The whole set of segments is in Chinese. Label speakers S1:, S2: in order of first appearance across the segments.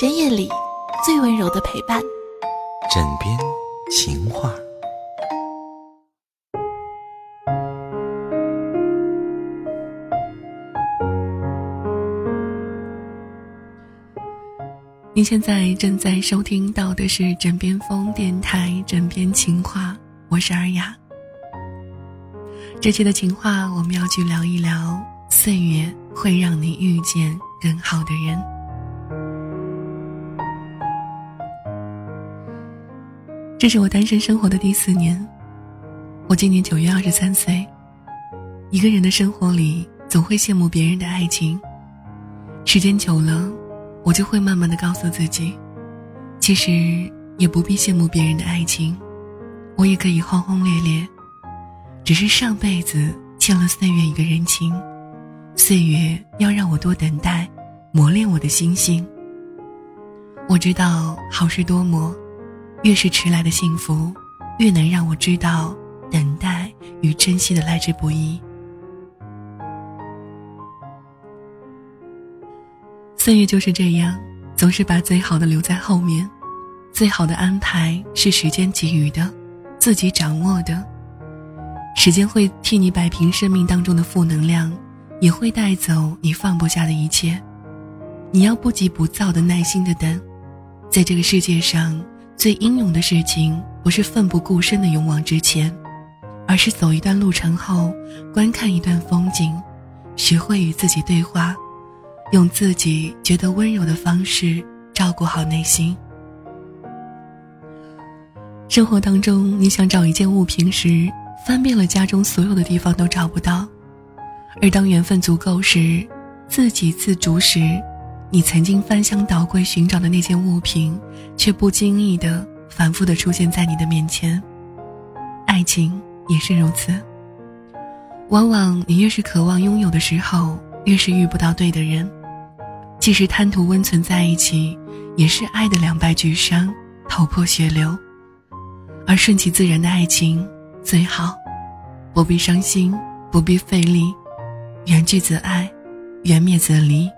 S1: 深夜里最温柔的陪伴，
S2: 枕边情话。
S3: 您现在正在收听到的是《枕边风》电台《枕边情话》，我是尔雅。这期的情话，我们要去聊一聊：岁月会让你遇见更好的人。这是我单身生活的第四年，我今年九月二十三岁。一个人的生活里，总会羡慕别人的爱情，时间久了。我就会慢慢的告诉自己，其实也不必羡慕别人的爱情，我也可以轰轰烈烈。只是上辈子欠了岁月一个人情，岁月要让我多等待，磨练我的心性。我知道好事多磨，越是迟来的幸福，越能让我知道等待与珍惜的来之不易。岁月就是这样，总是把最好的留在后面。最好的安排是时间给予的，自己掌握的。时间会替你摆平生命当中的负能量，也会带走你放不下的一切。你要不急不躁的耐心的等。在这个世界上，最英勇的事情不是奋不顾身的勇往直前，而是走一段路程后，观看一段风景，学会与自己对话。用自己觉得温柔的方式照顾好内心。生活当中，你想找一件物品时，翻遍了家中所有的地方都找不到；而当缘分足够时，自给自足时，你曾经翻箱倒柜寻找的那件物品，却不经意的反复的出现在你的面前。爱情也是如此。往往你越是渴望拥有的时候，越是遇不到对的人。即使贪图温存在一起，也是爱的两败俱伤，头破血流。而顺其自然的爱情最好，不必伤心，不必费力，缘聚则爱，缘灭则离，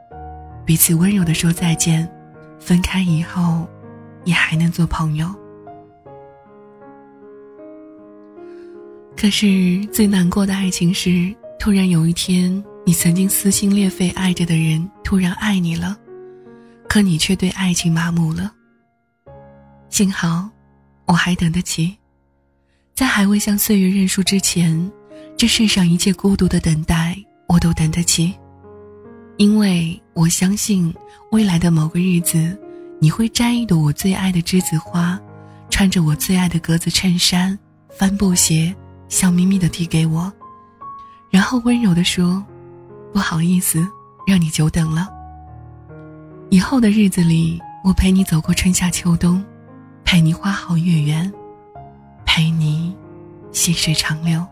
S3: 彼此温柔的说再见，分开以后，也还能做朋友。可是最难过的爱情是，突然有一天。你曾经撕心裂肺爱着的人突然爱你了，可你却对爱情麻木了。幸好，我还等得起，在还未向岁月认输之前，这世上一切孤独的等待我都等得起，因为我相信未来的某个日子，你会摘一朵我最爱的栀子花，穿着我最爱的格子衬衫、帆布鞋，笑眯眯的递给我，然后温柔的说。不好意思，让你久等了。以后的日子里，我陪你走过春夏秋冬，陪你花好月圆，陪你细水长流。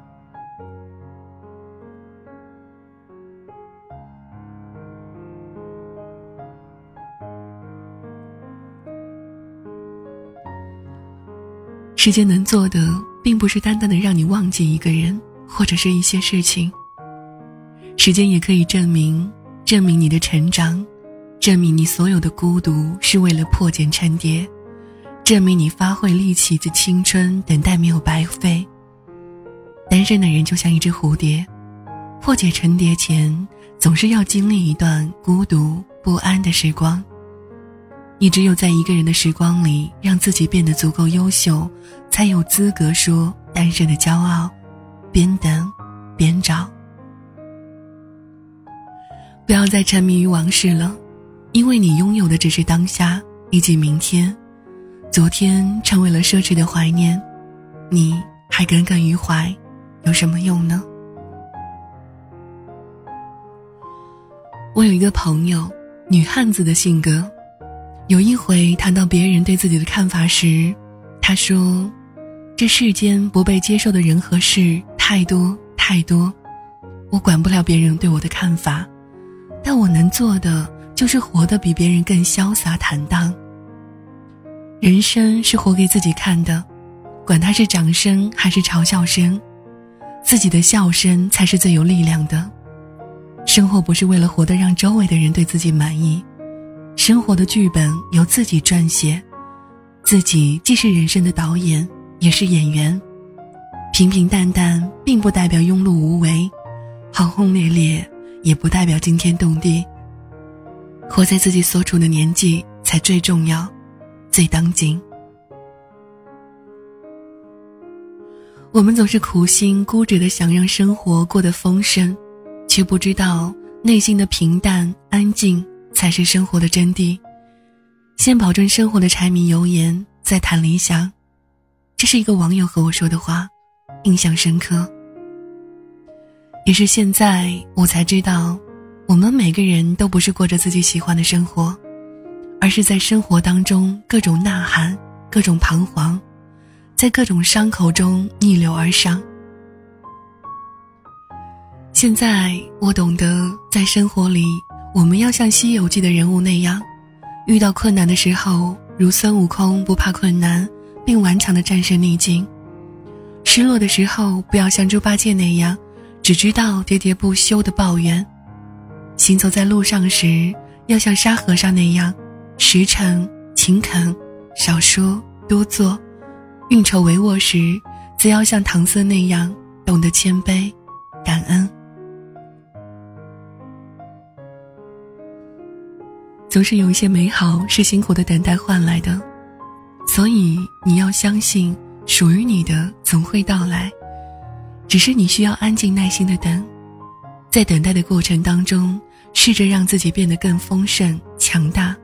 S3: 时间能做的，并不是单单的让你忘记一个人，或者是一些事情。时间也可以证明，证明你的成长，证明你所有的孤独是为了破茧成蝶，证明你发挥力气的青春等待没有白费。单身的人就像一只蝴蝶，破茧成蝶前总是要经历一段孤独不安的时光。你只有在一个人的时光里，让自己变得足够优秀，才有资格说单身的骄傲。边等，边找。不要再沉迷于往事了，因为你拥有的只是当下以及明天，昨天成为了奢侈的怀念，你还耿耿于怀，有什么用呢？我有一个朋友，女汉子的性格，有一回谈到别人对自己的看法时，他说：“这世间不被接受的人和事太多太多，我管不了别人对我的看法。”但我能做的就是活得比别人更潇洒坦荡。人生是活给自己看的，管他是掌声还是嘲笑声，自己的笑声才是最有力量的。生活不是为了活得让周围的人对自己满意，生活的剧本由自己撰写，自己既是人生的导演，也是演员。平平淡淡并不代表庸碌无为，轰轰烈烈也不代表惊天动地。活在自己所处的年纪才最重要，最当今。我们总是苦心孤诣的想让生活过得丰盛，却不知道内心的平淡安静才是生活的真谛。先保证生活的柴米油盐，再谈理想。这是一个网友和我说的话，印象深刻。也是现在我才知道，我们每个人都不是过着自己喜欢的生活，而是在生活当中各种呐喊，各种彷徨。在各种伤口中逆流而上。现在我懂得，在生活里，我们要像《西游记》的人物那样，遇到困难的时候，如孙悟空不怕困难，并顽强的战胜逆境；失落的时候，不要像猪八戒那样，只知道喋喋不休的抱怨；行走在路上时，要像沙和尚那样，实诚勤恳，少说多做。运筹帷幄时，则要像唐僧那样懂得谦卑、感恩。总是有一些美好是辛苦的等待换来的，所以你要相信，属于你的总会到来。只是你需要安静耐心的等，在等待的过程当中，试着让自己变得更丰盛、强大。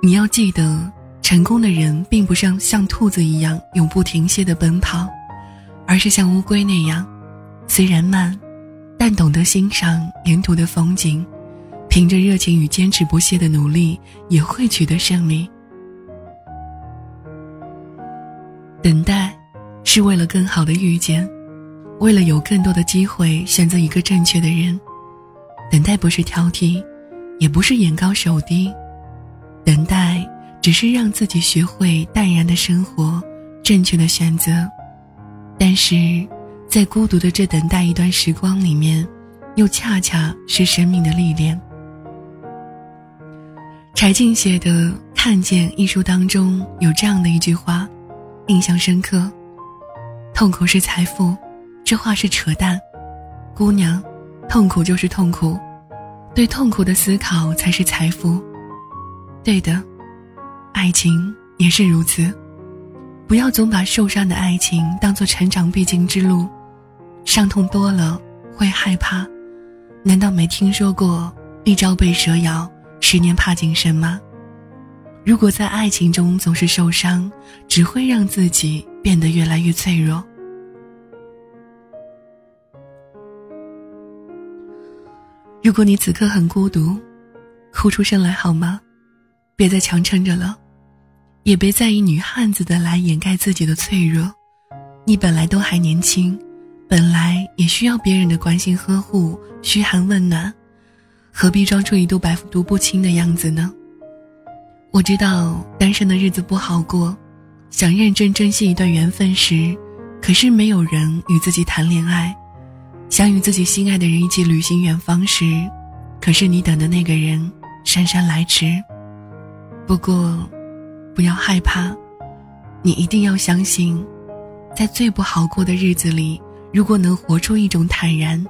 S3: 你要记得。成功的人并不像像兔子一样永不停歇的奔跑，而是像乌龟那样，虽然慢，但懂得欣赏沿途的风景，凭着热情与坚持不懈的努力，也会取得胜利。等待，是为了更好的遇见，为了有更多的机会选择一个正确的人。等待不是挑剔，也不是眼高手低，等待。只是让自己学会淡然的生活，正确的选择。但是，在孤独的这等待一段时光里面，又恰恰是生命的历练。柴静写的《看见》一书当中有这样的一句话，印象深刻：“痛苦是财富。”这话是扯淡。姑娘，痛苦就是痛苦，对痛苦的思考才是财富。对的。爱情也是如此，不要总把受伤的爱情当做成长必经之路，伤痛多了会害怕。难道没听说过“一朝被蛇咬，十年怕井绳”吗？如果在爱情中总是受伤，只会让自己变得越来越脆弱。如果你此刻很孤独，哭出声来好吗？别再强撑着了。也别再以女汉子的来掩盖自己的脆弱，你本来都还年轻，本来也需要别人的关心呵护、嘘寒问暖，何必装出一度百毒不侵的样子呢？我知道单身的日子不好过，想认真珍惜一段缘分时，可是没有人与自己谈恋爱；想与自己心爱的人一起旅行远方时，可是你等的那个人姗姗来迟。不过。不要害怕，你一定要相信，在最不好过的日子里，如果能活出一种坦然，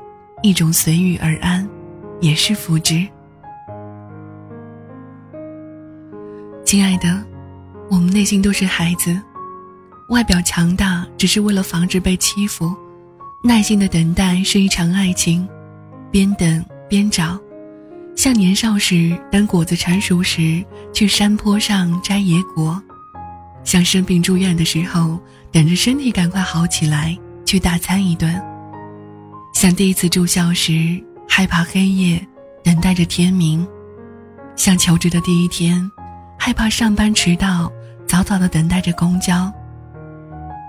S3: 一种随遇而安，也是福祉。亲爱的，我们内心都是孩子，外表强大只是为了防止被欺负，耐心的等待是一场爱情，边等边找。像年少时等果子成熟时去山坡上摘野果，像生病住院的时候等着身体赶快好起来去大餐一顿，像第一次住校时害怕黑夜等待着天明，像求职的第一天害怕上班迟到早早的等待着公交，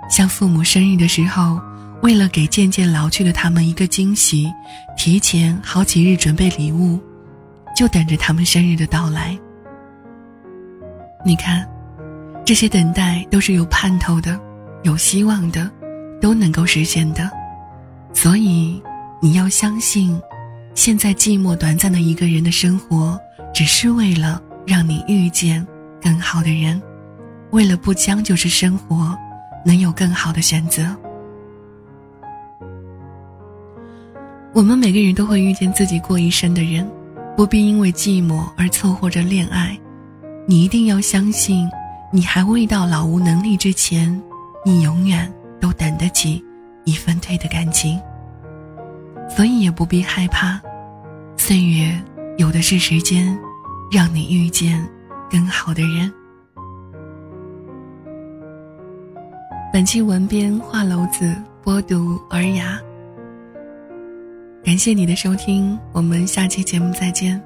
S3: 像父母生日的时候为了给渐渐老去的他们一个惊喜，提前好几日准备礼物。就等着他们生日的到来。你看，这些等待都是有盼头的，有希望的，都能够实现的。所以，你要相信，现在寂寞短暂的一个人的生活，只是为了让你遇见更好的人，为了不将就着生活，能有更好的选择。我们每个人都会遇见自己过一生的人，不必因为寂寞而凑合着恋爱。你一定要相信，你还未到老无能力之前，你永远都等得起一份对的感情。所以也不必害怕，岁月有的是时间，让你遇见更好的人。本期文编画楼子播读尔雅，感谢你的收听，我们下期节目再见，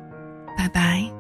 S3: 拜拜。